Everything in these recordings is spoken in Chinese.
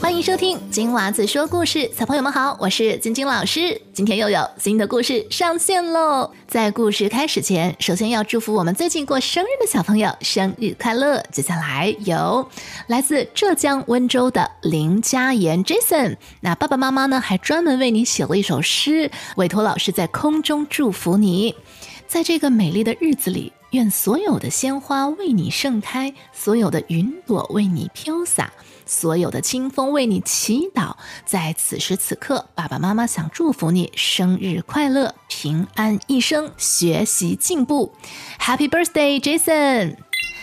欢迎收听金娃子说故事，小朋友们好，我是晶晶老师。今天又有新的故事上线喽！在故事开始前，首先要祝福我们最近过生日的小朋友生日快乐。接下来有来自浙江温州的林佳妍 Jason，那爸爸妈妈呢还专门为你写了一首诗，委托老师在空中祝福你，在这个美丽的日子里。愿所有的鲜花为你盛开，所有的云朵为你飘洒，所有的清风为你祈祷。在此时此刻，爸爸妈妈想祝福你生日快乐，平安一生，学习进步。Happy birthday, Jason！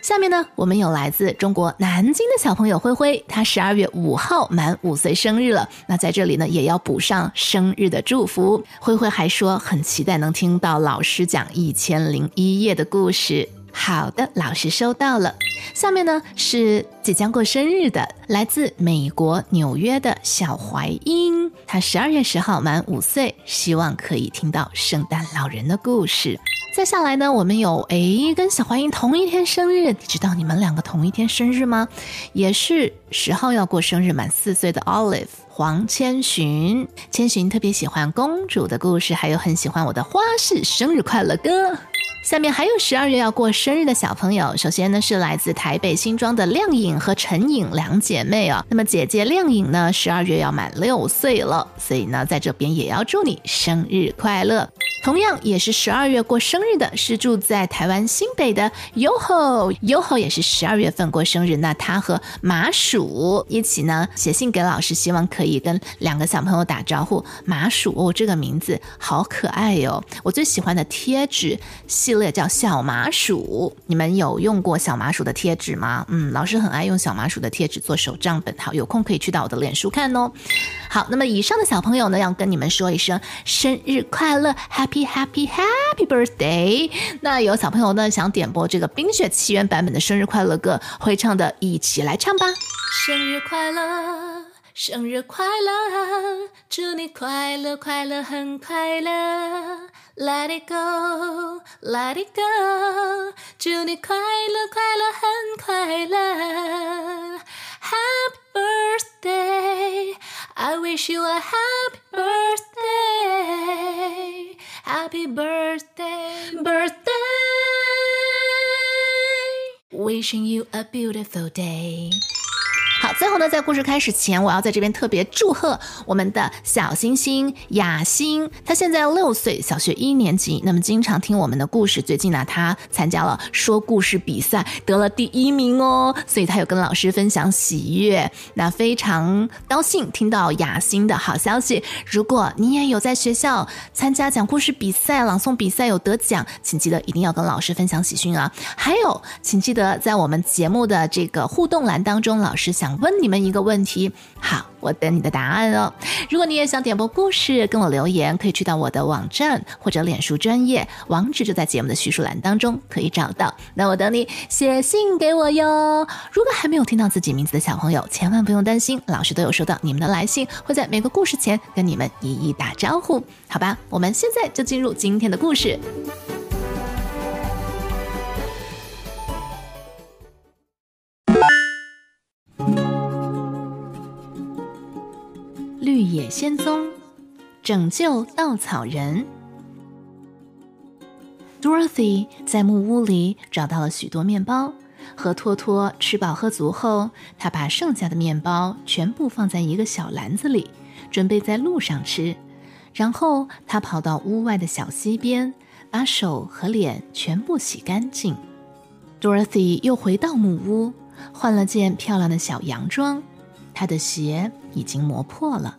下面呢，我们有来自中国南京的小朋友灰灰，他十二月五号满五岁生日了。那在这里呢，也要补上生日的祝福。灰灰还说很期待能听到老师讲一千零一夜的故事。好的，老师收到了。下面呢是即将过生日的，来自美国纽约的小怀英，他十二月十号满五岁，希望可以听到圣诞老人的故事。再下来呢，我们有诶跟小怀英同一天生日，你知道你们两个同一天生日吗？也是十号要过生日，满四岁的 Olive 黄千寻，千寻特别喜欢公主的故事，还有很喜欢我的花式生日快乐歌。下面还有十二月要过生日的小朋友，首先呢是来自台北新庄的亮颖和陈颖两姐妹啊。那么姐姐亮颖呢，十二月要满六岁了，所以呢在这边也要祝你生日快乐。同样也是十二月过生日的，是住在台湾新北的 Yoho，Yoho 也是十二月份过生日。那他和麻薯一起呢，写信给老师，希望可以跟两个小朋友打招呼。麻薯哦，这个名字好可爱哟！我最喜欢的贴纸系列叫小麻薯，你们有用过小麻薯的贴纸吗？嗯，老师很爱用小麻薯的贴纸做手账本，好，有空可以去到我的脸书看哦。好，那么以上的小朋友呢，要跟你们说一声生日快乐，Happy。Happy Happy Birthday！那有小朋友呢想点播这个《冰雪奇缘》版本的生日快乐歌，会唱的一起来唱吧。生日快乐，生日快乐，祝你快乐快乐很快乐。Let it go, let it go，祝你快乐快乐很快乐。Happy birthday, I wish you a happy birthday. Happy birthday, birthday. Wishing you a beautiful day. 最后呢，在故事开始前，我要在这边特别祝贺我们的小星星雅欣，她现在六岁，小学一年级。那么经常听我们的故事，最近呢，她参加了说故事比赛，得了第一名哦。所以她有跟老师分享喜悦，那非常高兴听到雅欣的好消息。如果你也有在学校参加讲故事比赛、朗诵比赛有得奖，请记得一定要跟老师分享喜讯啊！还有，请记得在我们节目的这个互动栏当中，老师想。问你们一个问题，好，我等你的答案哦。如果你也想点播故事，跟我留言，可以去到我的网站或者脸书专业，网址就在节目的叙述栏当中可以找到。那我等你写信给我哟。如果还没有听到自己名字的小朋友，千万不用担心，老师都有收到你们的来信，会在每个故事前跟你们一一打招呼，好吧？我们现在就进入今天的故事。仙踪，拯救稻草人。Dorothy 在木屋里找到了许多面包，和托托吃饱喝足后，他把剩下的面包全部放在一个小篮子里，准备在路上吃。然后他跑到屋外的小溪边，把手和脸全部洗干净。Dorothy 又回到木屋，换了件漂亮的小洋装，她的鞋已经磨破了。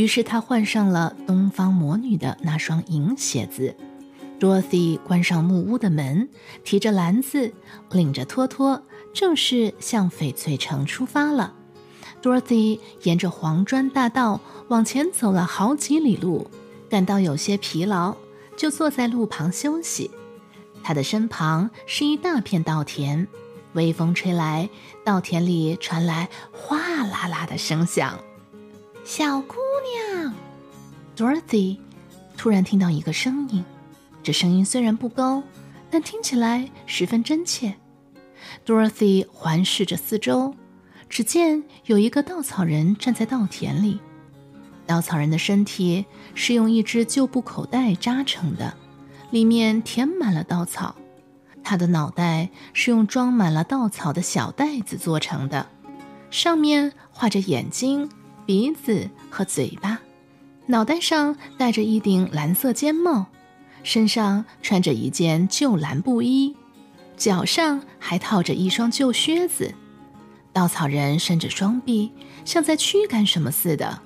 于是他换上了东方魔女的那双银鞋子。Dorothy 关上木屋的门，提着篮子，领着托托，正式向翡翠城出发了。Dorothy 沿着黄砖大道往前走了好几里路，感到有些疲劳，就坐在路旁休息。他的身旁是一大片稻田，微风吹来，稻田里传来哗啦啦的声响。小姑，Dorothy，突然听到一个声音。这声音虽然不高，但听起来十分真切。Dorothy 环视着四周，只见有一个稻草人站在稻田里，稻草人的身体是用一只旧布口袋扎成的，里面填满了稻草。他的脑袋是用装满了稻草的小袋子做成的，上面画着眼睛、鼻子和嘴巴，脑袋上戴着一顶蓝色尖帽，身上穿着一件旧蓝布衣，脚上还套着一双旧靴子。稻草人伸着双臂，像在驱赶什么似的。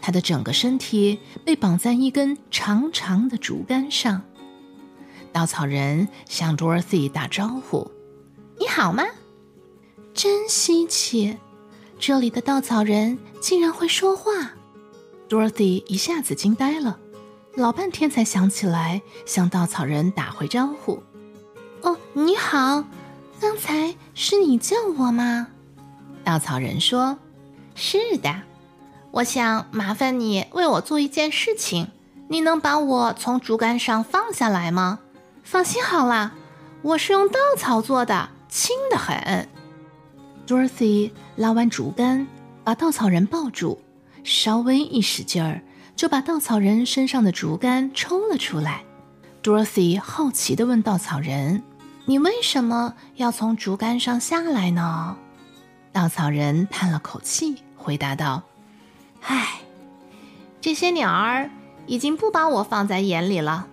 他的整个身体被绑在一根长长的竹竿上。稻草人向 Dorothy 打招呼：“你好吗？”真稀奇，这里的稻草人竟然会说话。Dorothy 一下子惊呆了，老半天才想起来向稻草人打回招呼：“哦，你好，刚才是你叫我吗？”稻草人说：“是的，我想麻烦你为我做一件事情。你能把我从竹竿上放下来吗？”放心好了，我是用稻草做的，轻得很。Dorothy 拉完竹竿，把稻草人抱住，稍微一使劲儿，就把稻草人身上的竹竿抽了出来。Dorothy 好奇地问稻草人：“你为什么要从竹竿上下来呢？”稻草人叹了口气，回答道：“唉，这些鸟儿已经不把我放在眼里了。”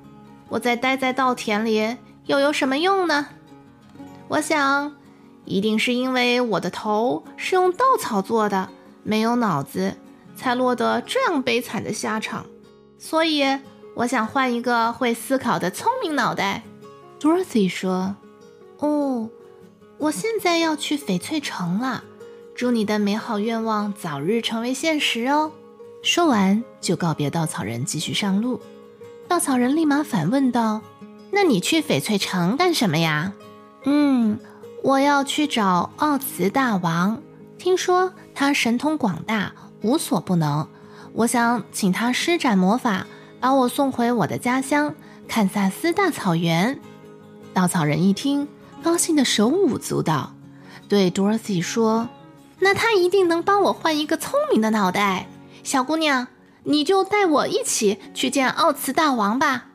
我再待在稻田里又有什么用呢？我想，一定是因为我的头是用稻草做的，没有脑子，才落得这样悲惨的下场。所以，我想换一个会思考的聪明脑袋。”Dorothy 说。“哦，我现在要去翡翠城了。祝你的美好愿望早日成为现实哦。”说完，就告别稻草人，继续上路。稻草人立马反问道：“那你去翡翠城干什么呀？”“嗯，我要去找奥茨大王。听说他神通广大，无所不能。我想请他施展魔法，把我送回我的家乡堪萨斯大草原。”稻草人一听，高兴的手舞足蹈，对 Dorothy 说：“那他一定能帮我换一个聪明的脑袋，小姑娘。”你就带我一起去见奥茨大王吧。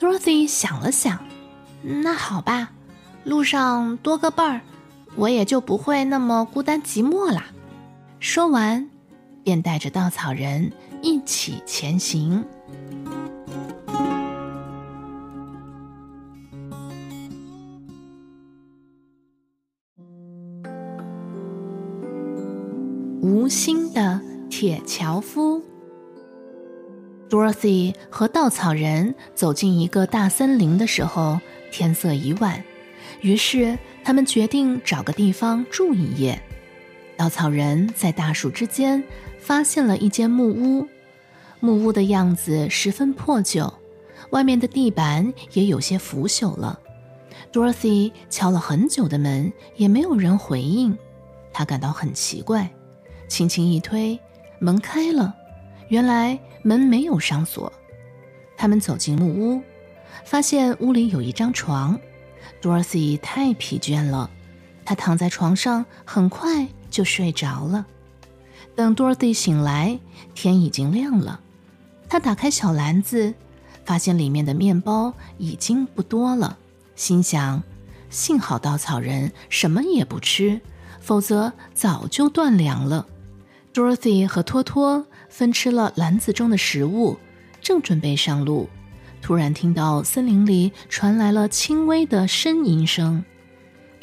Dorothy 想了想，那好吧，路上多个伴儿，我也就不会那么孤单寂寞啦。说完，便带着稻草人一起前行。无心的铁樵夫。Dorothy 和稻草人走进一个大森林的时候，天色已晚，于是他们决定找个地方住一夜。稻草人在大树之间发现了一间木屋，木屋的样子十分破旧，外面的地板也有些腐朽了。Dorothy 敲了很久的门，也没有人回应，他感到很奇怪，轻轻一推，门开了。原来门没有上锁，他们走进木屋，发现屋里有一张床。Dorothy 太疲倦了，她躺在床上，很快就睡着了。等 Dorothy 醒来，天已经亮了。她打开小篮子，发现里面的面包已经不多了，心想：幸好稻草人什么也不吃，否则早就断粮了。Dorothy 和托托。分吃了篮子中的食物，正准备上路，突然听到森林里传来了轻微的呻吟声。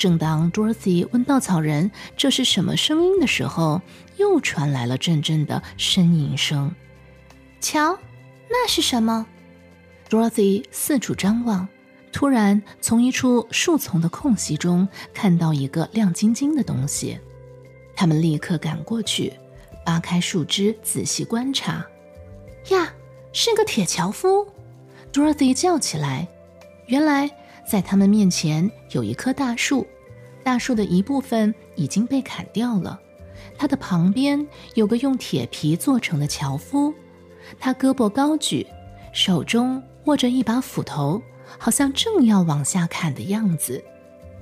正当 Dorothy 问稻草人这是什么声音的时候，又传来了阵阵的呻吟声。瞧，那是什么？Dorothy 四处张望，突然从一处树丛的空隙中看到一个亮晶晶的东西，他们立刻赶过去。扒开树枝，仔细观察，呀，是个铁樵夫！Dorothy 叫起来。原来，在他们面前有一棵大树，大树的一部分已经被砍掉了。它的旁边有个用铁皮做成的樵夫，他胳膊高举，手中握着一把斧头，好像正要往下砍的样子。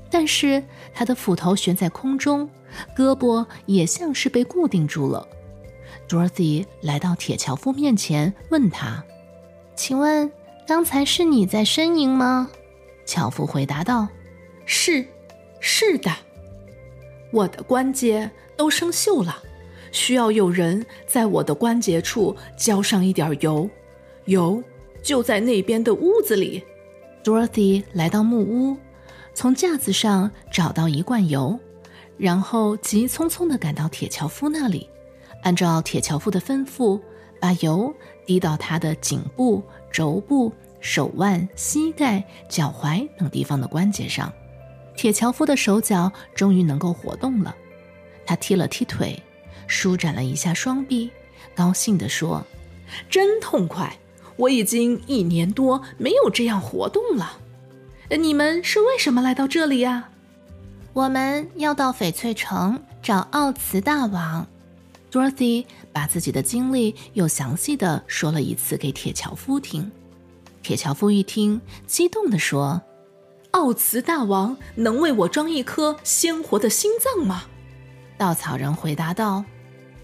但是他的斧头悬在空中，胳膊也像是被固定住了。Dorothy 来到铁樵夫面前，问他：“请问刚才是你在呻吟吗？”樵夫回答道：“是，是的，我的关节都生锈了，需要有人在我的关节处浇上一点油，油就在那边的屋子里。” Dorothy 来到木屋。从架子上找到一罐油，然后急匆匆地赶到铁樵夫那里，按照铁樵夫的吩咐，把油滴到他的颈部、肘部、手腕、膝盖、脚踝等地方的关节上。铁樵夫的手脚终于能够活动了，他踢了踢腿，舒展了一下双臂，高兴地说：“真痛快！我已经一年多没有这样活动了。”你们是为什么来到这里呀？我们要到翡翠城找奥茨大王。Dorothy 把自己的经历又详细的说了一次给铁樵夫听。铁樵夫一听，激动地说：“奥茨大王能为我装一颗鲜活的心脏吗？”稻草人回答道：“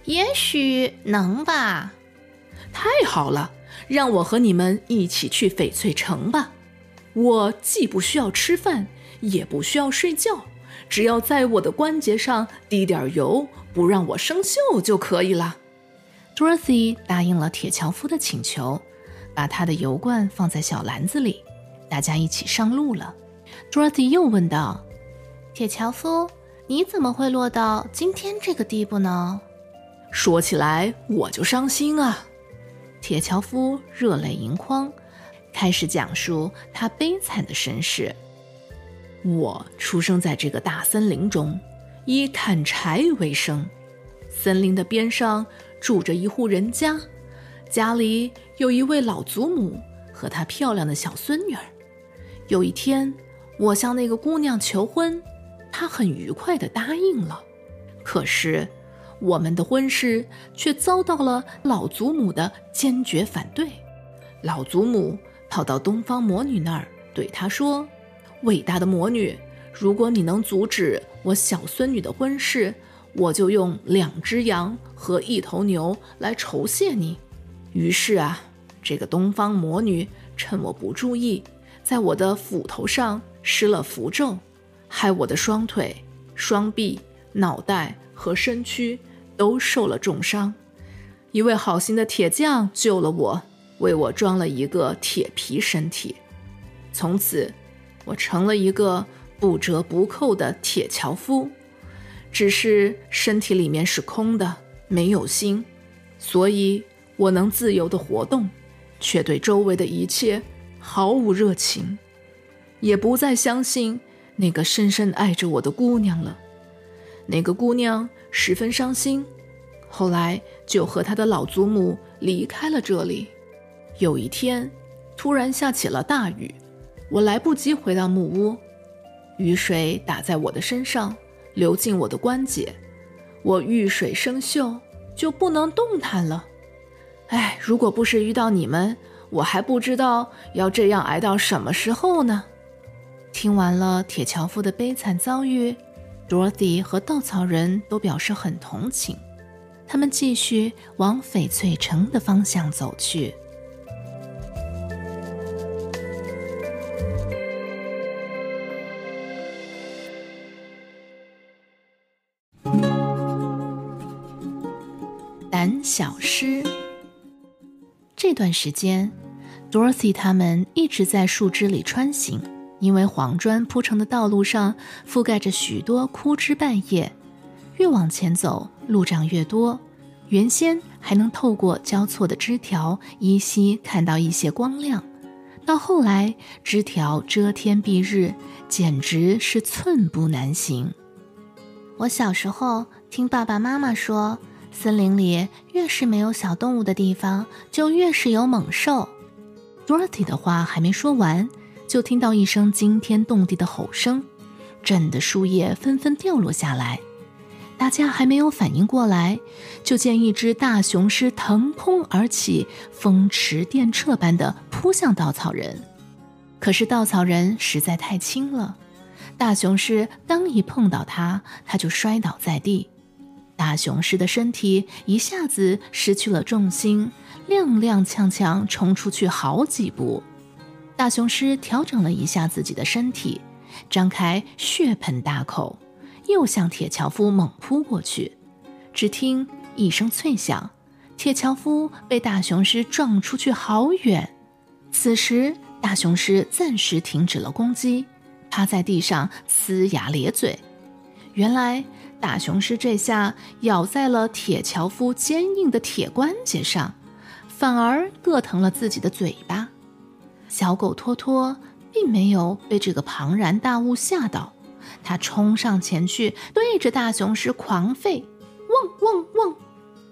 也许能吧。”太好了，让我和你们一起去翡翠城吧。我既不需要吃饭，也不需要睡觉，只要在我的关节上滴点油，不让我生锈就可以了。Dorothy 答应了铁樵夫的请求，把他的油罐放在小篮子里，大家一起上路了。Dorothy 又问道：“铁樵夫，你怎么会落到今天这个地步呢？”说起来我就伤心啊！铁樵夫热泪盈眶。开始讲述他悲惨的身世。我出生在这个大森林中，以砍柴为生。森林的边上住着一户人家，家里有一位老祖母和她漂亮的小孙女儿。有一天，我向那个姑娘求婚，她很愉快地答应了。可是，我们的婚事却遭到了老祖母的坚决反对。老祖母。跑到东方魔女那儿，对她说：“伟大的魔女，如果你能阻止我小孙女的婚事，我就用两只羊和一头牛来酬谢你。”于是啊，这个东方魔女趁我不注意，在我的斧头上施了符咒，害我的双腿、双臂、脑袋和身躯都受了重伤。一位好心的铁匠救了我。为我装了一个铁皮身体，从此我成了一个不折不扣的铁樵夫。只是身体里面是空的，没有心，所以我能自由的活动，却对周围的一切毫无热情，也不再相信那个深深爱着我的姑娘了。那个姑娘十分伤心，后来就和她的老祖母离开了这里。有一天，突然下起了大雨，我来不及回到木屋，雨水打在我的身上，流进我的关节，我遇水生锈，就不能动弹了。哎，如果不是遇到你们，我还不知道要这样挨到什么时候呢。听完了铁樵夫的悲惨遭遇，Dorothy 和稻草人都表示很同情，他们继续往翡翠城的方向走去。胆小狮。段时间，Dorothy 他们一直在树枝里穿行，因为黄砖铺成的道路上覆盖着许多枯枝败叶。越往前走，路障越多。原先还能透过交错的枝条依稀看到一些光亮，到后来枝条遮天蔽日，简直是寸步难行。我小时候听爸爸妈妈说。森林里越是没有小动物的地方，就越是有猛兽。Dorothy 的话还没说完，就听到一声惊天动地的吼声，震得树叶纷纷掉落下来。大家还没有反应过来，就见一只大雄狮腾空而起，风驰电掣般的扑向稻草人。可是稻草人实在太轻了，大雄狮刚一碰到它，它就摔倒在地。大雄狮的身体一下子失去了重心，踉踉跄跄冲出去好几步。大雄狮调整了一下自己的身体，张开血盆大口，又向铁樵夫猛扑过去。只听一声脆响，铁樵夫被大雄狮撞出去好远。此时，大雄狮暂时停止了攻击，趴在地上呲牙咧嘴。原来，大雄狮这下咬在了铁樵夫坚硬的铁关节上，反而硌疼了自己的嘴巴。小狗托托并没有被这个庞然大物吓到，它冲上前去，对着大雄狮狂吠。汪汪汪！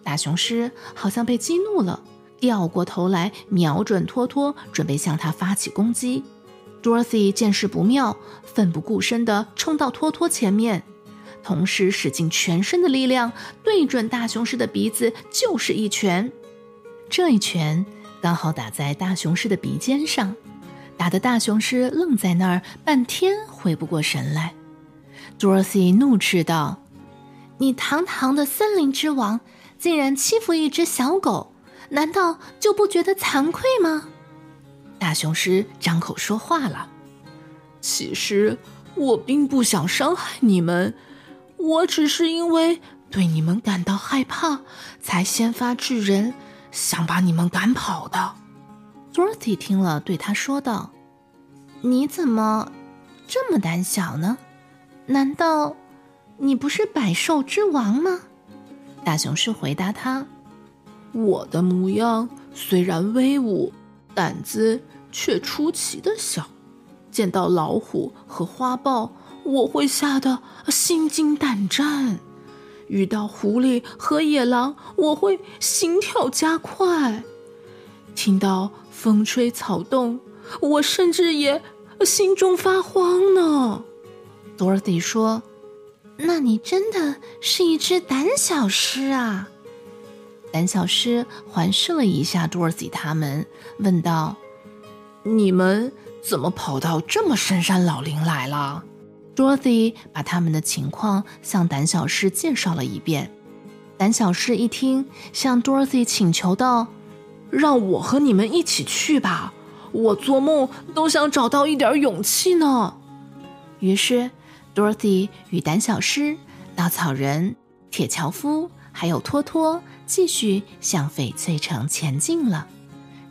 大雄狮好像被激怒了，掉过头来，瞄准托托，准备向他发起攻击。Dorothy 见势不妙，奋不顾身地冲到托托前面，同时使尽全身的力量，对准大雄狮的鼻子就是一拳。这一拳刚好打在大雄狮的鼻尖上，打得大雄狮愣在那儿，半天回不过神来。Dorothy 怒斥道。你堂堂的森林之王，竟然欺负一只小狗，难道就不觉得惭愧吗？大雄狮张口说话了：“其实我并不想伤害你们，我只是因为对你们感到害怕，才先发制人，想把你们赶跑的。”Dorothy 听了，对他说道：“你怎么这么胆小呢？难道？”你不是百兽之王吗？大雄狮回答他：“我的模样虽然威武，胆子却出奇的小。见到老虎和花豹，我会吓得心惊胆战；遇到狐狸和野狼，我会心跳加快；听到风吹草动，我甚至也心中发慌呢。” Dorothy 说。那你真的是一只胆小狮啊！胆小狮环视了一下 Dorothy 他们，问道：“你们怎么跑到这么深山老林来了？”Dorothy 把他们的情况向胆小狮介绍了一遍。胆小狮一听，向 Dorothy 请求道：“让我和你们一起去吧，我做梦都想找到一点勇气呢。”于是。Dorothy 与胆小狮、稻草人、铁樵夫还有托托继续向翡翠城前进了。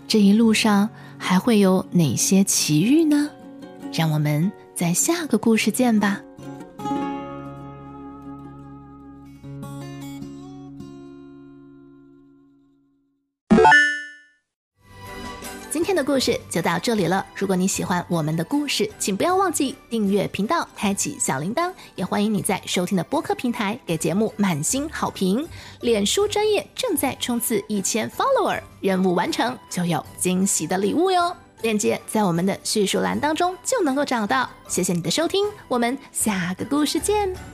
这一路上还会有哪些奇遇呢？让我们在下个故事见吧。今天的故事就到这里了。如果你喜欢我们的故事，请不要忘记订阅频道，开启小铃铛。也欢迎你在收听的播客平台给节目满星好评。脸书专业正在冲刺一千 follower，任务完成就有惊喜的礼物哟。链接在我们的叙述栏当中就能够找到。谢谢你的收听，我们下个故事见。